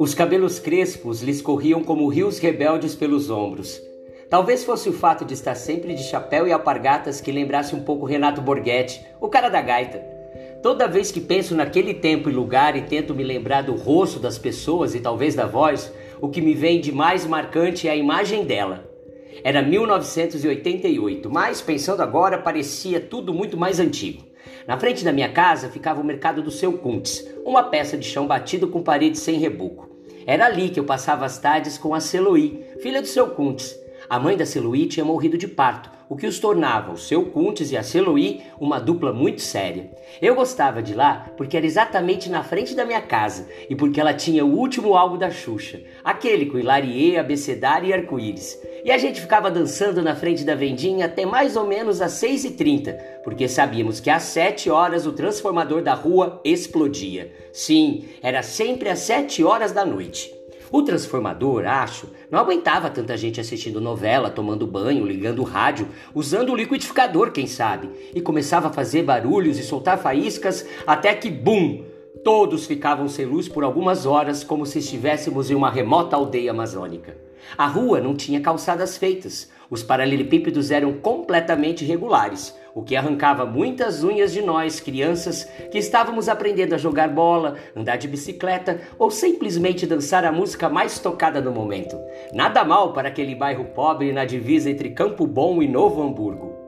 Os cabelos crespos lhes corriam como rios rebeldes pelos ombros. Talvez fosse o fato de estar sempre de chapéu e alpargatas que lembrasse um pouco Renato Borghetti, o cara da gaita. Toda vez que penso naquele tempo e lugar e tento me lembrar do rosto das pessoas e talvez da voz, o que me vem de mais marcante é a imagem dela. Era 1988, mas pensando agora parecia tudo muito mais antigo. Na frente da minha casa ficava o mercado do seu Kuntz, uma peça de chão batido com paredes sem reboco. Era ali que eu passava as tardes com a Celoí, filha do seu Kuntz. A mãe da Celoí tinha morrido de parto, o que os tornava, o seu Kuntz e a Celoí, uma dupla muito séria. Eu gostava de lá porque era exatamente na frente da minha casa e porque ela tinha o último álbum da Xuxa, aquele com Hilarie, Abecedário e Arco-Íris. E a gente ficava dançando na frente da vendinha até mais ou menos às 6h30, porque sabíamos que às 7 horas o transformador da rua explodia. Sim, era sempre às 7 horas da noite. O transformador, acho, não aguentava tanta gente assistindo novela, tomando banho, ligando o rádio, usando o liquidificador, quem sabe, e começava a fazer barulhos e soltar faíscas até que, bum! Todos ficavam sem luz por algumas horas, como se estivéssemos em uma remota aldeia amazônica. A rua não tinha calçadas feitas, os paralelepípedos eram completamente regulares, o que arrancava muitas unhas de nós, crianças, que estávamos aprendendo a jogar bola, andar de bicicleta ou simplesmente dançar a música mais tocada no momento. Nada mal para aquele bairro pobre na divisa entre Campo Bom e Novo Hamburgo.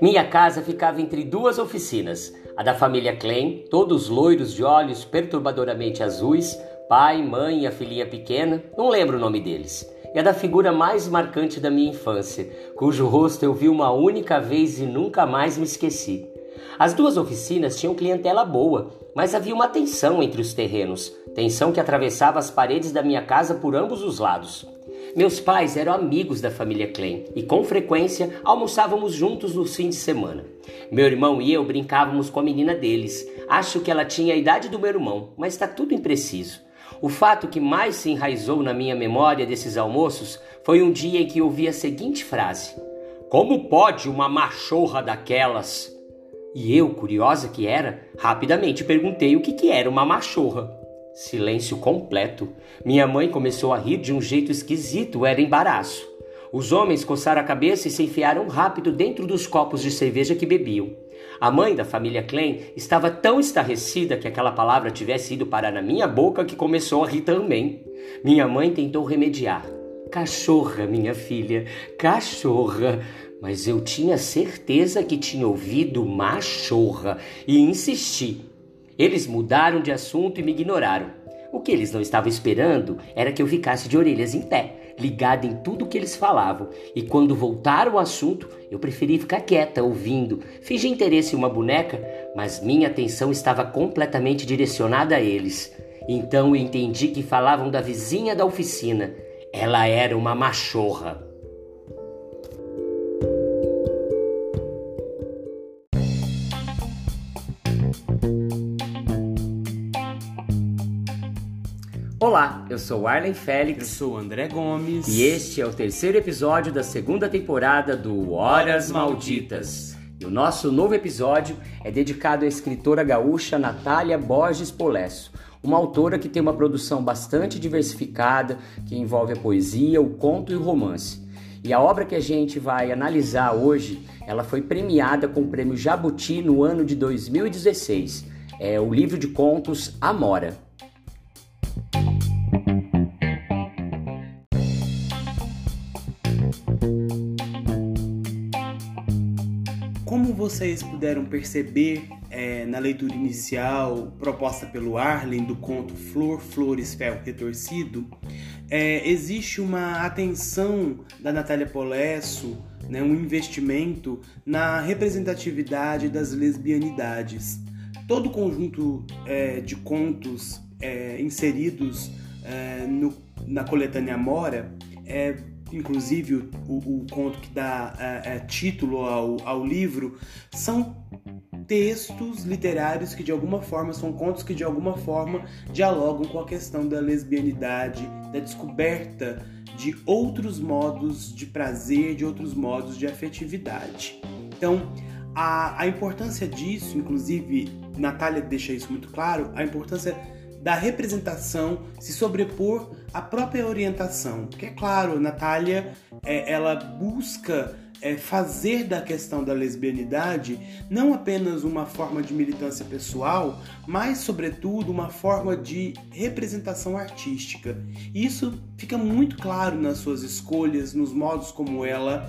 Minha casa ficava entre duas oficinas, a da família Klein, todos loiros de olhos perturbadoramente azuis, pai, mãe e a filhinha pequena, não lembro o nome deles, a da figura mais marcante da minha infância, cujo rosto eu vi uma única vez e nunca mais me esqueci. As duas oficinas tinham clientela boa, mas havia uma tensão entre os terrenos, tensão que atravessava as paredes da minha casa por ambos os lados. Meus pais eram amigos da família Klein e com frequência almoçávamos juntos nos fins de semana. Meu irmão e eu brincávamos com a menina deles. Acho que ela tinha a idade do meu irmão, mas está tudo impreciso. O fato que mais se enraizou na minha memória desses almoços foi um dia em que ouvi a seguinte frase: Como pode uma machorra daquelas? E eu, curiosa que era, rapidamente perguntei o que, que era uma machorra. Silêncio completo. Minha mãe começou a rir de um jeito esquisito, era embaraço. Os homens coçaram a cabeça e se enfiaram rápido dentro dos copos de cerveja que bebiam. A mãe da família Klein estava tão estarrecida que aquela palavra tivesse ido parar na minha boca que começou a rir também. Minha mãe tentou remediar. Cachorra, minha filha, cachorra. Mas eu tinha certeza que tinha ouvido machorra e insisti. Eles mudaram de assunto e me ignoraram. O que eles não estavam esperando era que eu ficasse de orelhas em pé, ligada em tudo que eles falavam. E quando voltaram o assunto, eu preferi ficar quieta, ouvindo. Fingi interesse em uma boneca, mas minha atenção estava completamente direcionada a eles. Então eu entendi que falavam da vizinha da oficina. Ela era uma machorra. Olá, eu sou Arlen Félix. Eu sou André Gomes. E este é o terceiro episódio da segunda temporada do Horas Malditas. E o nosso novo episódio é dedicado à escritora gaúcha Natália Borges Polesso, uma autora que tem uma produção bastante diversificada, que envolve a poesia, o conto e o romance. E a obra que a gente vai analisar hoje, ela foi premiada com o prêmio Jabuti no ano de 2016. É o livro de contos Amora. Vocês puderam perceber é, na leitura inicial proposta pelo Arlen do conto Flor, Flores, Fel Retorcido, é, existe uma atenção da Natália Polesso, né, um investimento na representatividade das lesbianidades. Todo o conjunto é, de contos é, inseridos é, no, na coletânea Amora é inclusive o, o conto que dá é, é, título ao, ao livro, são textos literários que de alguma forma são contos que de alguma forma dialogam com a questão da lesbianidade, da descoberta de outros modos de prazer, de outros modos de afetividade. Então, a, a importância disso, inclusive, Natália deixa isso muito claro, a importância da representação se sobrepor à própria orientação. Porque, é claro, Natália, é, ela busca é, fazer da questão da lesbianidade não apenas uma forma de militância pessoal, mas, sobretudo, uma forma de representação artística. E isso fica muito claro nas suas escolhas, nos modos como ela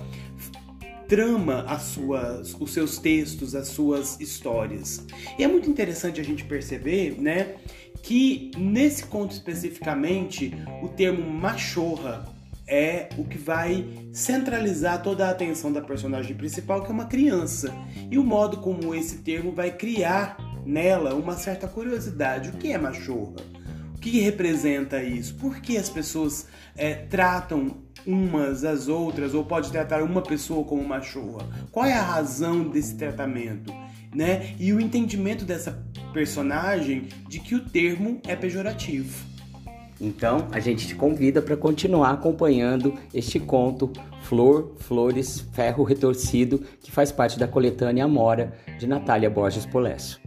trama as suas, os seus textos, as suas histórias. E é muito interessante a gente perceber, né, que nesse conto especificamente o termo machorra é o que vai centralizar toda a atenção da personagem principal, que é uma criança, e o modo como esse termo vai criar nela uma certa curiosidade. O que é machorra? O que representa isso? Por que as pessoas é, tratam umas às outras, ou pode tratar uma pessoa como machorra? Qual é a razão desse tratamento? Né? E o entendimento dessa personagem de que o termo é pejorativo. Então, a gente te convida para continuar acompanhando este conto Flor, Flores, Ferro Retorcido, que faz parte da coletânea Amora de Natália Borges Polesso.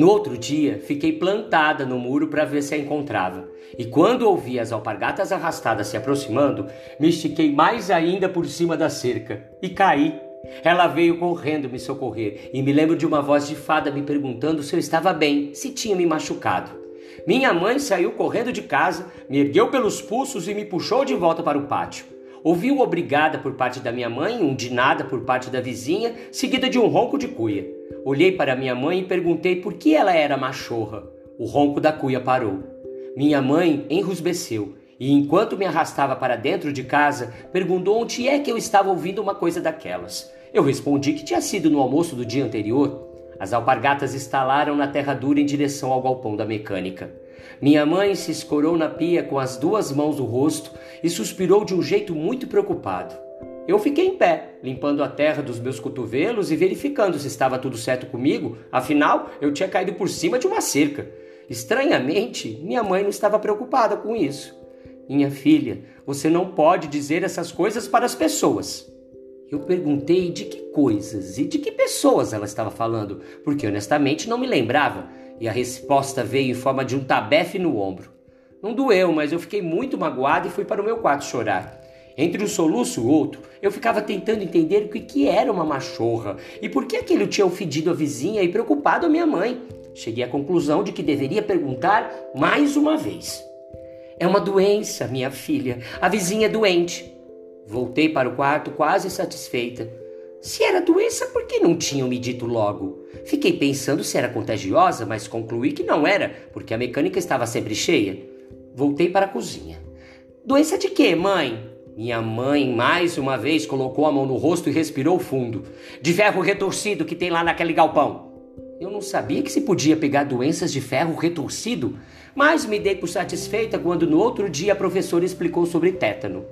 No outro dia, fiquei plantada no muro para ver se a encontrava. E quando ouvi as alpargatas arrastadas se aproximando, me estiquei mais ainda por cima da cerca e caí. Ela veio correndo me socorrer e me lembro de uma voz de fada me perguntando se eu estava bem, se tinha me machucado. Minha mãe saiu correndo de casa, me ergueu pelos pulsos e me puxou de volta para o pátio. Ouvi um obrigada por parte da minha mãe, um de nada por parte da vizinha, seguida de um ronco de cuia. Olhei para minha mãe e perguntei por que ela era machorra. O ronco da cuia parou. Minha mãe enrusbeceu e, enquanto me arrastava para dentro de casa, perguntou onde é que eu estava ouvindo uma coisa daquelas. Eu respondi que tinha sido no almoço do dia anterior. As alpargatas estalaram na terra dura em direção ao galpão da mecânica. Minha mãe se escorou na pia com as duas mãos no rosto e suspirou de um jeito muito preocupado. Eu fiquei em pé, limpando a terra dos meus cotovelos e verificando se estava tudo certo comigo, afinal eu tinha caído por cima de uma cerca. Estranhamente, minha mãe não estava preocupada com isso. Minha filha, você não pode dizer essas coisas para as pessoas. Eu perguntei de que coisas e de que pessoas ela estava falando, porque honestamente não me lembrava e a resposta veio em forma de um tabefe no ombro. Não doeu, mas eu fiquei muito magoado e fui para o meu quarto chorar. Entre um soluço e outro, eu ficava tentando entender o que era uma machorra e por que aquilo tinha ofendido a vizinha e preocupado a minha mãe. Cheguei à conclusão de que deveria perguntar mais uma vez. É uma doença, minha filha. A vizinha é doente. Voltei para o quarto quase satisfeita. Se era doença, por que não tinham me dito logo? Fiquei pensando se era contagiosa, mas concluí que não era, porque a mecânica estava sempre cheia. Voltei para a cozinha. Doença de quê, mãe? Minha mãe mais uma vez colocou a mão no rosto e respirou fundo. De ferro retorcido que tem lá naquele galpão. Eu não sabia que se podia pegar doenças de ferro retorcido, mas me dei por satisfeita quando no outro dia a professora explicou sobre tétano.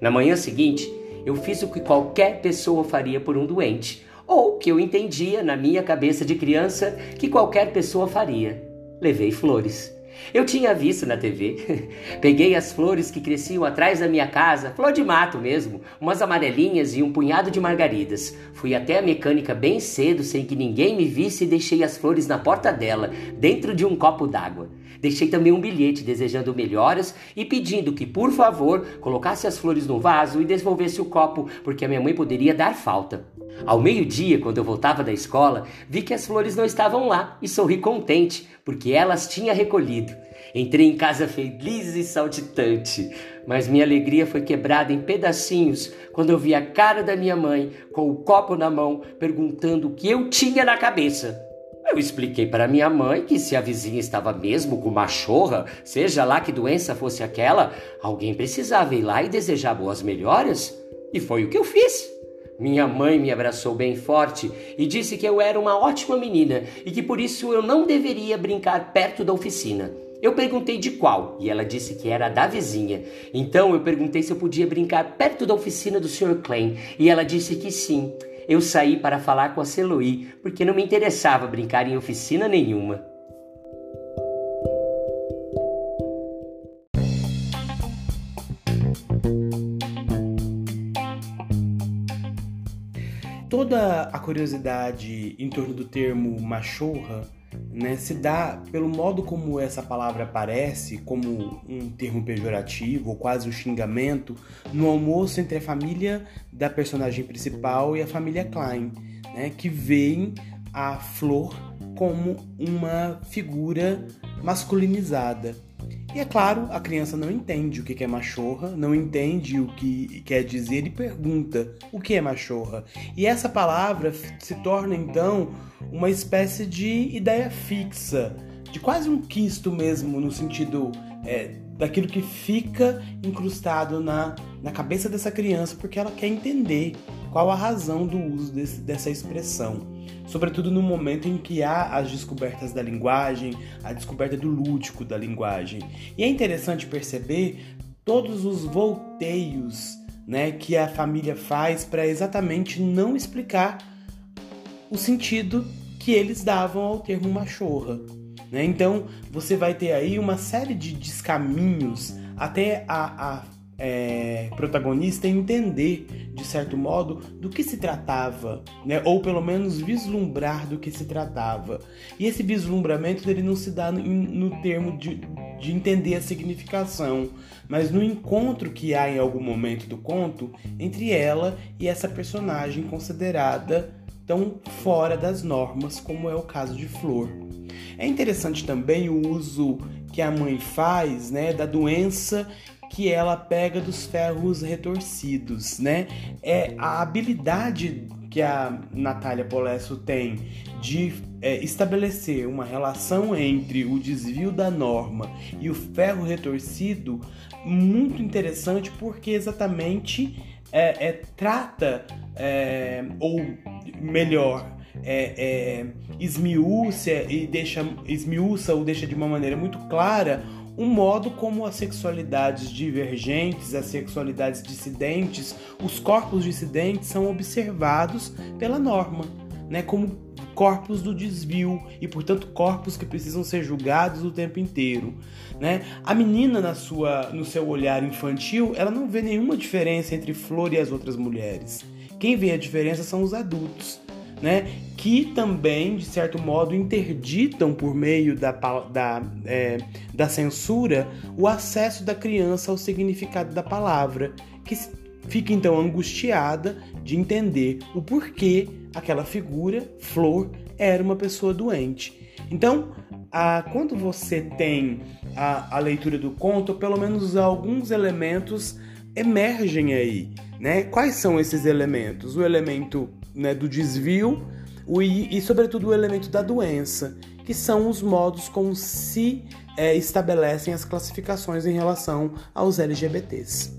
Na manhã seguinte, eu fiz o que qualquer pessoa faria por um doente, ou que eu entendia na minha cabeça de criança que qualquer pessoa faria. Levei flores. Eu tinha visto na TV. Peguei as flores que cresciam atrás da minha casa, flor de mato mesmo, umas amarelinhas e um punhado de margaridas. Fui até a mecânica bem cedo, sem que ninguém me visse, e deixei as flores na porta dela, dentro de um copo d'água. Deixei também um bilhete desejando melhoras e pedindo que, por favor, colocasse as flores no vaso e devolvesse o copo, porque a minha mãe poderia dar falta. Ao meio-dia, quando eu voltava da escola, vi que as flores não estavam lá e sorri contente, porque elas tinha recolhido. Entrei em casa feliz e saltitante, mas minha alegria foi quebrada em pedacinhos quando eu vi a cara da minha mãe com o copo na mão, perguntando o que eu tinha na cabeça. Eu expliquei para minha mãe que se a vizinha estava mesmo com machorra, seja lá que doença fosse aquela, alguém precisava ir lá e desejar boas melhoras. E foi o que eu fiz. Minha mãe me abraçou bem forte e disse que eu era uma ótima menina e que por isso eu não deveria brincar perto da oficina. Eu perguntei de qual e ela disse que era da vizinha. Então eu perguntei se eu podia brincar perto da oficina do Sr. Klein e ela disse que sim. Eu saí para falar com a Celoí, porque não me interessava brincar em oficina nenhuma. Toda a curiosidade em torno do termo machorra né, se dá pelo modo como essa palavra aparece, como um termo pejorativo ou quase um xingamento, no almoço entre a família da personagem principal e a família Klein, né, que veem a Flor como uma figura masculinizada. E é claro, a criança não entende o que é machorra, não entende o que quer dizer e pergunta o que é machorra. E essa palavra se torna então uma espécie de ideia fixa, de quase um quisto mesmo, no sentido é, daquilo que fica incrustado na, na cabeça dessa criança, porque ela quer entender qual a razão do uso desse, dessa expressão. Sobretudo no momento em que há as descobertas da linguagem, a descoberta do lúdico da linguagem. E é interessante perceber todos os volteios né, que a família faz para exatamente não explicar o sentido que eles davam ao termo machorra. Né? Então você vai ter aí uma série de descaminhos até a, a é, protagonista entender, de certo modo, do que se tratava, né? ou pelo menos vislumbrar do que se tratava. E esse vislumbramento ele não se dá no, no termo de, de entender a significação, mas no encontro que há em algum momento do conto entre ela e essa personagem considerada tão fora das normas, como é o caso de Flor. É interessante também o uso que a mãe faz né, da doença que ela pega dos ferros retorcidos, né? É a habilidade que a Natália Polesso tem de é, estabelecer uma relação entre o desvio da norma e o ferro retorcido muito interessante porque exatamente é, é trata é, ou melhor é, é, esmiúça e deixa esmiúça ou deixa de uma maneira muito clara o modo como as sexualidades divergentes, as sexualidades dissidentes, os corpos dissidentes são observados pela norma, né, como corpos do desvio e, portanto, corpos que precisam ser julgados o tempo inteiro, né? A menina na sua no seu olhar infantil, ela não vê nenhuma diferença entre Flor e as outras mulheres. Quem vê a diferença são os adultos né, que também, de certo modo, interditam por meio da, da, é, da censura o acesso da criança ao significado da palavra, que fica então angustiada de entender o porquê aquela figura, Flor, era uma pessoa doente. Então, a, quando você tem a, a leitura do conto, pelo menos alguns elementos emergem aí. Né? Quais são esses elementos? O elemento né, do desvio o, e, sobretudo, o elemento da doença, que são os modos como se é, estabelecem as classificações em relação aos LGBTs.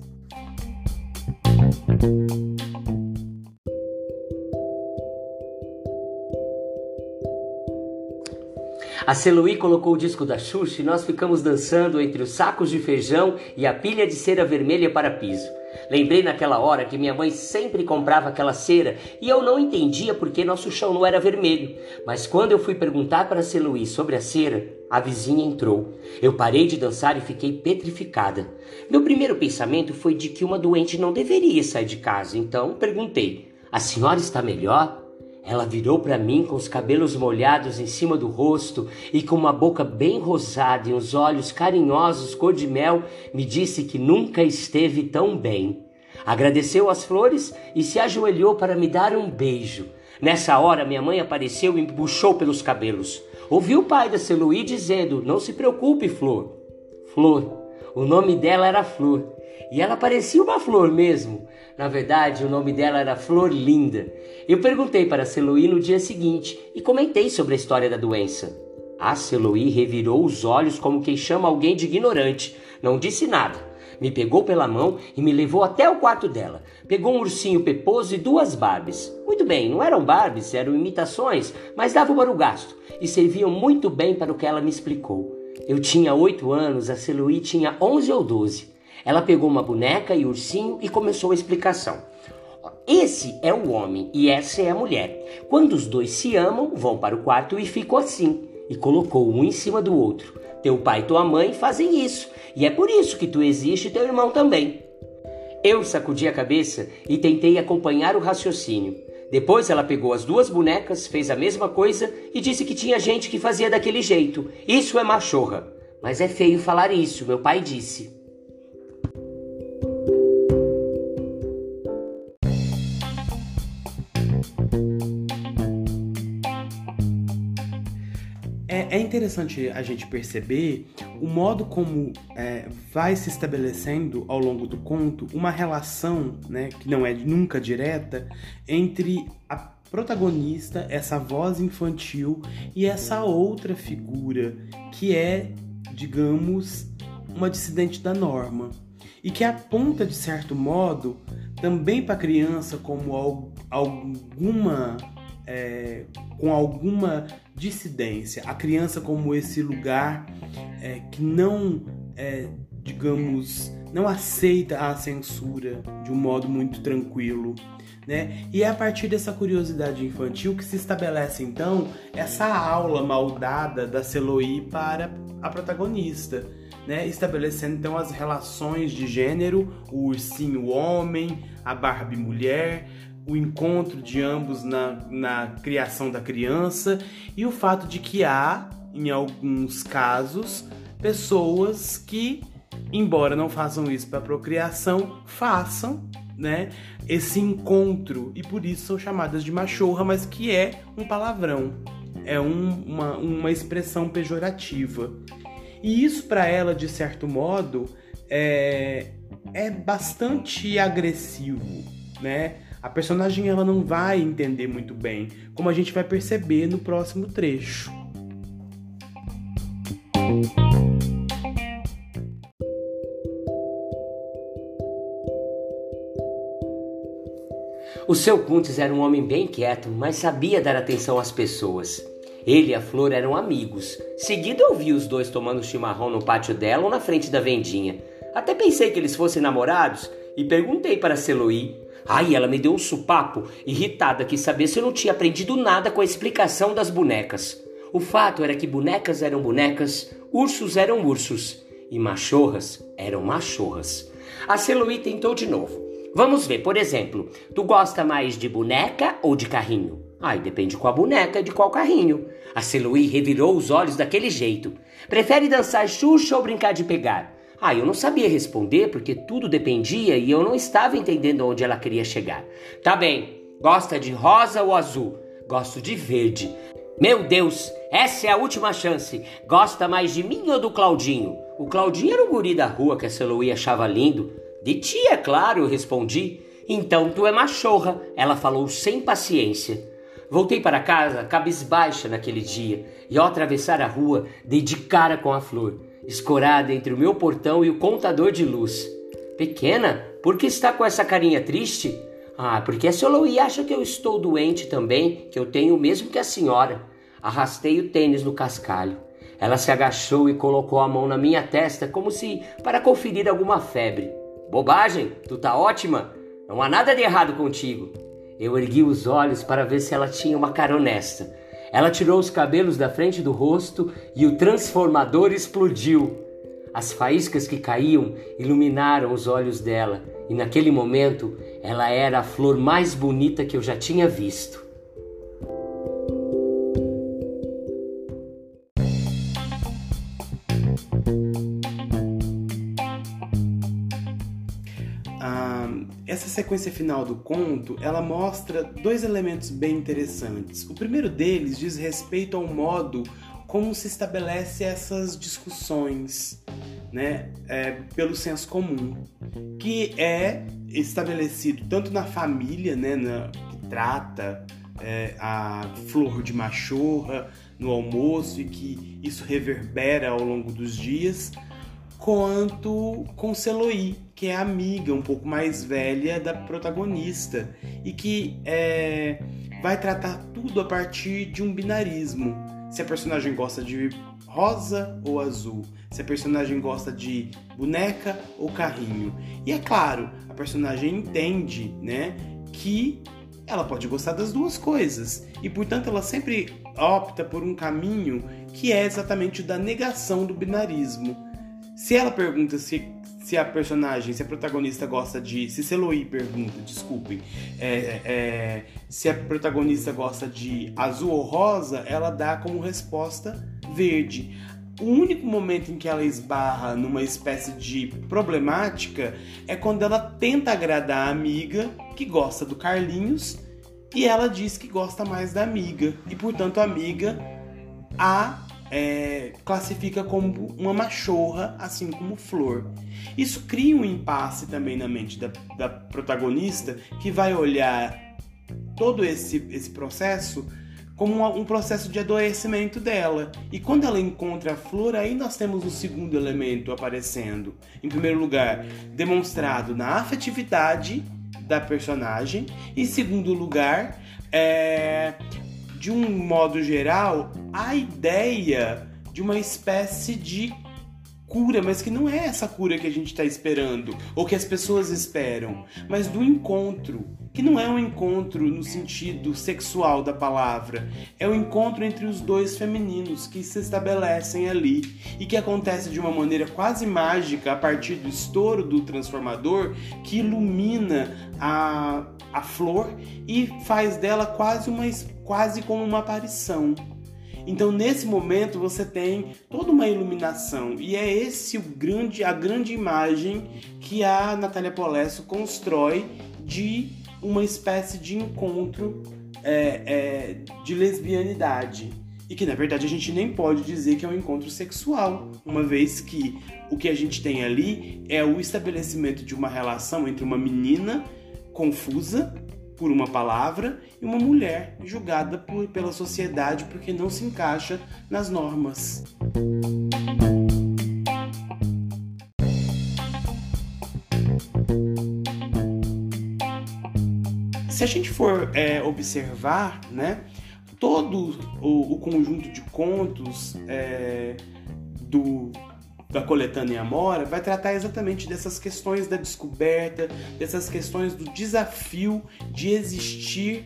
A Celuí colocou o disco da Xuxa e nós ficamos dançando entre os sacos de feijão e a pilha de cera vermelha para piso. Lembrei naquela hora que minha mãe sempre comprava aquela cera e eu não entendia por que nosso chão não era vermelho. Mas quando eu fui perguntar para a Celuí sobre a cera, a vizinha entrou. Eu parei de dançar e fiquei petrificada. Meu primeiro pensamento foi de que uma doente não deveria sair de casa, então perguntei: A senhora está melhor? Ela virou para mim com os cabelos molhados em cima do rosto e com uma boca bem rosada e uns olhos carinhosos cor de mel, me disse que nunca esteve tão bem. Agradeceu as flores e se ajoelhou para me dar um beijo. Nessa hora, minha mãe apareceu e me puxou pelos cabelos. Ouvi o pai da Celuí dizendo: Não se preocupe, Flor. Flor. O nome dela era Flor. E ela parecia uma flor mesmo. Na verdade, o nome dela era Flor Linda. Eu perguntei para Celoí no dia seguinte e comentei sobre a história da doença. A Celoí revirou os olhos como quem chama alguém de ignorante. Não disse nada. Me pegou pela mão e me levou até o quarto dela. Pegou um ursinho peposo e duas Barbies. Muito bem, não eram Barbies, eram imitações, mas davam para o gasto e serviam muito bem para o que ela me explicou. Eu tinha oito anos, a Celoí tinha onze ou doze. Ela pegou uma boneca e ursinho e começou a explicação. Esse é o homem e essa é a mulher. Quando os dois se amam, vão para o quarto e ficam assim. E colocou um em cima do outro. Teu pai e tua mãe fazem isso. E é por isso que tu existe e teu irmão também. Eu sacudi a cabeça e tentei acompanhar o raciocínio. Depois ela pegou as duas bonecas, fez a mesma coisa e disse que tinha gente que fazia daquele jeito. Isso é machorra. Mas é feio falar isso, meu pai disse. Interessante a gente perceber o modo como é, vai se estabelecendo ao longo do conto uma relação, né, que não é nunca direta, entre a protagonista, essa voz infantil e essa outra figura que é, digamos, uma dissidente da norma. E que aponta de certo modo também para a criança como alguma é, com alguma dissidência, a criança como esse lugar é, que não, é, digamos, não aceita a censura de um modo muito tranquilo. Né? E é a partir dessa curiosidade infantil que se estabelece então essa aula maldada da Celoí para a protagonista. Né, estabelecendo então as relações de gênero, o ursinho homem, a Barbie mulher, o encontro de ambos na, na criação da criança e o fato de que há, em alguns casos, pessoas que, embora não façam isso para procriação, façam né, esse encontro e por isso são chamadas de machorra, mas que é um palavrão, é um, uma, uma expressão pejorativa. E isso para ela, de certo modo, é, é bastante agressivo, né? A personagem ela não vai entender muito bem, como a gente vai perceber no próximo trecho. O seu Kuntes era um homem bem quieto, mas sabia dar atenção às pessoas. Ele e a Flor eram amigos. Seguido eu vi os dois tomando chimarrão no pátio dela ou na frente da vendinha. Até pensei que eles fossem namorados e perguntei para Celoí. Ai, ela me deu um supapo, irritada, quis saber se eu não tinha aprendido nada com a explicação das bonecas. O fato era que bonecas eram bonecas, ursos eram ursos e machorras eram machorras. A Celuí tentou de novo. Vamos ver, por exemplo, tu gosta mais de boneca ou de carrinho? Ai, depende qual boneca e de qual carrinho. A Celuí revirou os olhos daquele jeito. Prefere dançar xuxa ou brincar de pegar? Ah, eu não sabia responder porque tudo dependia e eu não estava entendendo onde ela queria chegar. Tá bem, gosta de rosa ou azul? Gosto de verde. Meu Deus, essa é a última chance. Gosta mais de mim ou do Claudinho? O Claudinho era o guri da rua que a Celoí achava lindo. De ti, é claro, eu respondi. Então tu é machorra, ela falou sem paciência. Voltei para casa cabisbaixa naquele dia e ao atravessar a rua dei de cara com a flor escorada entre o meu portão e o contador de luz. Pequena, por que está com essa carinha triste? Ah, porque a Soloí acha que eu estou doente também, que eu tenho o mesmo que a senhora. Arrastei o tênis no cascalho. Ela se agachou e colocou a mão na minha testa como se para conferir alguma febre. Bobagem, tu tá ótima. Não há nada de errado contigo. Eu ergui os olhos para ver se ela tinha uma cara honesta. Ela tirou os cabelos da frente do rosto e o transformador explodiu. As faíscas que caíam iluminaram os olhos dela, e naquele momento ela era a flor mais bonita que eu já tinha visto. Sequência final do conto, ela mostra dois elementos bem interessantes. O primeiro deles diz respeito ao modo como se estabelece essas discussões, né, é, pelo senso comum, que é estabelecido tanto na família, né, na, que trata é, a flor de machorra no almoço e que isso reverbera ao longo dos dias, quanto com Celoí, que é amiga um pouco mais velha da protagonista e que é, vai tratar tudo a partir de um binarismo. Se a personagem gosta de rosa ou azul, se a personagem gosta de boneca ou carrinho. E é claro, a personagem entende, né, que ela pode gostar das duas coisas e, portanto, ela sempre opta por um caminho que é exatamente o da negação do binarismo. Se ela pergunta se, se a personagem, se a protagonista gosta de. Se Celoí pergunta, desculpem, é, é, se a protagonista gosta de azul ou rosa, ela dá como resposta verde. O único momento em que ela esbarra numa espécie de problemática é quando ela tenta agradar a amiga que gosta do Carlinhos e ela diz que gosta mais da amiga e, portanto, a amiga a é, classifica como uma machorra, assim como flor. Isso cria um impasse também na mente da, da protagonista que vai olhar todo esse, esse processo como um processo de adoecimento dela. E quando ela encontra a flor, aí nós temos o um segundo elemento aparecendo. Em primeiro lugar, demonstrado na afetividade da personagem. Em segundo lugar, é, de um modo geral, a ideia de uma espécie de cura, mas que não é essa cura que a gente está esperando ou que as pessoas esperam, mas do encontro, que não é um encontro no sentido sexual da palavra, é o um encontro entre os dois femininos que se estabelecem ali e que acontece de uma maneira quase mágica a partir do estouro do transformador que ilumina a, a flor e faz dela quase uma quase como uma aparição. Então, nesse momento, você tem toda uma iluminação e é esse o grande, a grande imagem que a Natália Polesso constrói de uma espécie de encontro é, é, de lesbianidade. E que na verdade a gente nem pode dizer que é um encontro sexual, uma vez que o que a gente tem ali é o estabelecimento de uma relação entre uma menina confusa por uma palavra e uma mulher julgada por, pela sociedade porque não se encaixa nas normas. Se a gente for é, observar, né, todo o, o, conjunto de contos é, do da coletânea Amora vai tratar exatamente dessas questões da descoberta, dessas questões do desafio de existir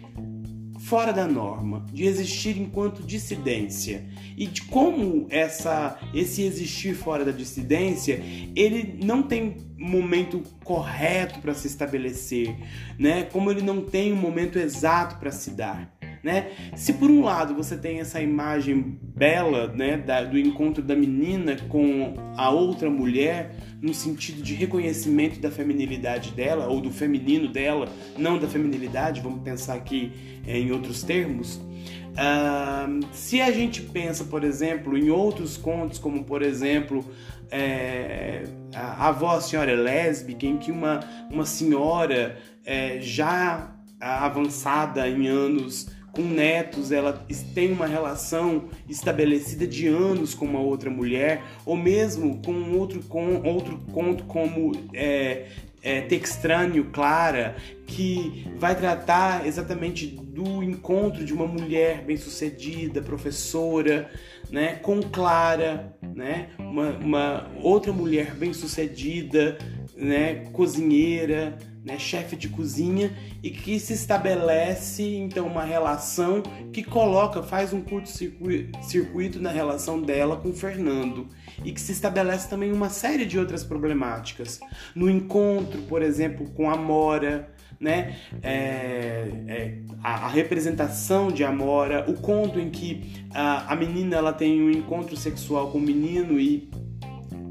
fora da norma, de existir enquanto dissidência e de como essa esse existir fora da dissidência ele não tem momento correto para se estabelecer, né? Como ele não tem um momento exato para se dar né? Se por um lado você tem essa imagem bela, né, da, do encontro da menina com a outra mulher, no sentido de reconhecimento da feminilidade dela ou do feminino dela, não da feminilidade, vamos pensar aqui é, em outros termos. Uh, se a gente pensa, por exemplo, em outros contos, como por exemplo é, a avó a senhora é lésbica, em que uma, uma senhora é, já avançada em anos com netos, ela tem uma relação estabelecida de anos com uma outra mulher, ou mesmo com outro, com, outro conto como é, é, Textrâneo Clara, que vai tratar exatamente do encontro de uma mulher bem-sucedida, professora, né, com Clara, né, uma, uma outra mulher bem-sucedida, né, cozinheira, né, chefe de cozinha e que se estabelece então uma relação que coloca, faz um curto-circuito na relação dela com Fernando e que se estabelece também uma série de outras problemáticas. No encontro, por exemplo, com a Mora, né? É, é, a, a, representação de Amora, o conto em que a, a menina ela tem um encontro sexual com o menino e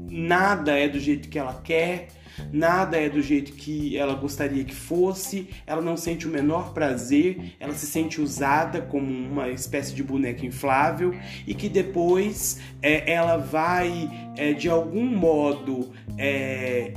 nada é do jeito que ela quer nada é do jeito que ela gostaria que fosse, ela não sente o menor prazer, ela se sente usada como uma espécie de boneca inflável. E que depois é, ela vai é, de algum modo é,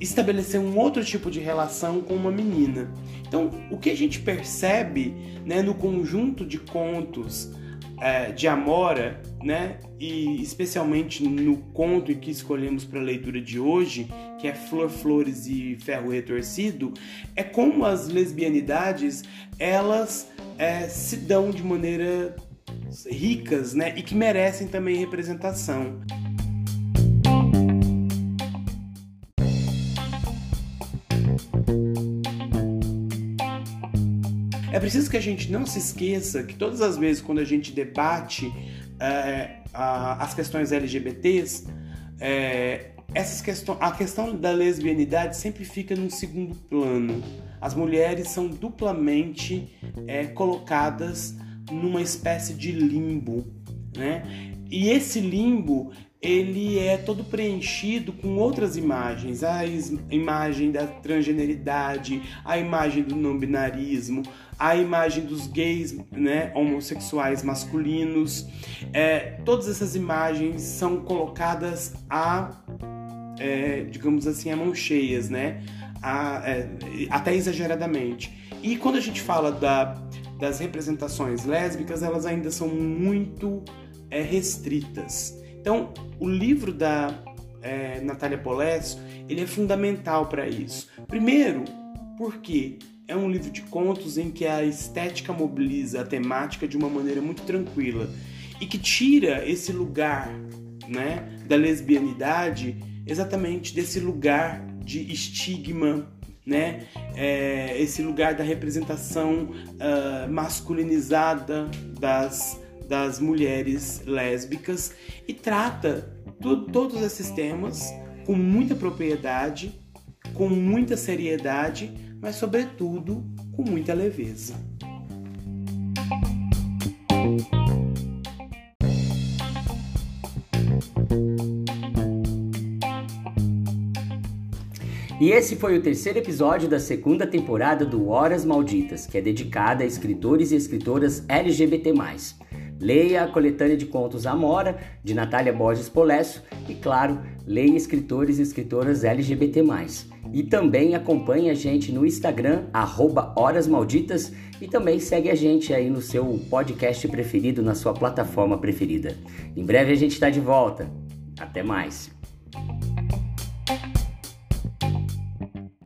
estabelecer um outro tipo de relação com uma menina. Então, o que a gente percebe né, no conjunto de contos é, de Amora, né? E especialmente no conto que escolhemos para a leitura de hoje, que é Flor, Flores e Ferro Retorcido, é como as lesbianidades elas é, se dão de maneira ricas, né? E que merecem também representação. É preciso que a gente não se esqueça que todas as vezes quando a gente debate é, a, as questões LGBTs, é, essas questões, a questão da lesbianidade sempre fica num segundo plano. As mulheres são duplamente é, colocadas numa espécie de limbo, né? E esse limbo ele é todo preenchido com outras imagens, a imagem da transgeneridade, a imagem do não binarismo, a imagem dos gays, né, homossexuais masculinos. É, todas essas imagens são colocadas a, é, digamos assim, a mão cheias, né, a, é, até exageradamente. E quando a gente fala da, das representações lésbicas, elas ainda são muito é, restritas. Então, o livro da é, Natália Polesso, ele é fundamental para isso. Primeiro, porque é um livro de contos em que a estética mobiliza a temática de uma maneira muito tranquila e que tira esse lugar né, da lesbianidade exatamente desse lugar de estigma, né? É, esse lugar da representação uh, masculinizada das das mulheres lésbicas e trata todos esses temas com muita propriedade, com muita seriedade, mas sobretudo com muita leveza. E esse foi o terceiro episódio da segunda temporada do Horas Malditas, que é dedicada a escritores e escritoras LGBT. Leia a coletânea de contos Amora, de Natália Borges Polesso e, claro, leia escritores e escritoras LGBT+. E também acompanhe a gente no Instagram, arroba Horas Malditas, e também segue a gente aí no seu podcast preferido, na sua plataforma preferida. Em breve a gente está de volta. Até mais!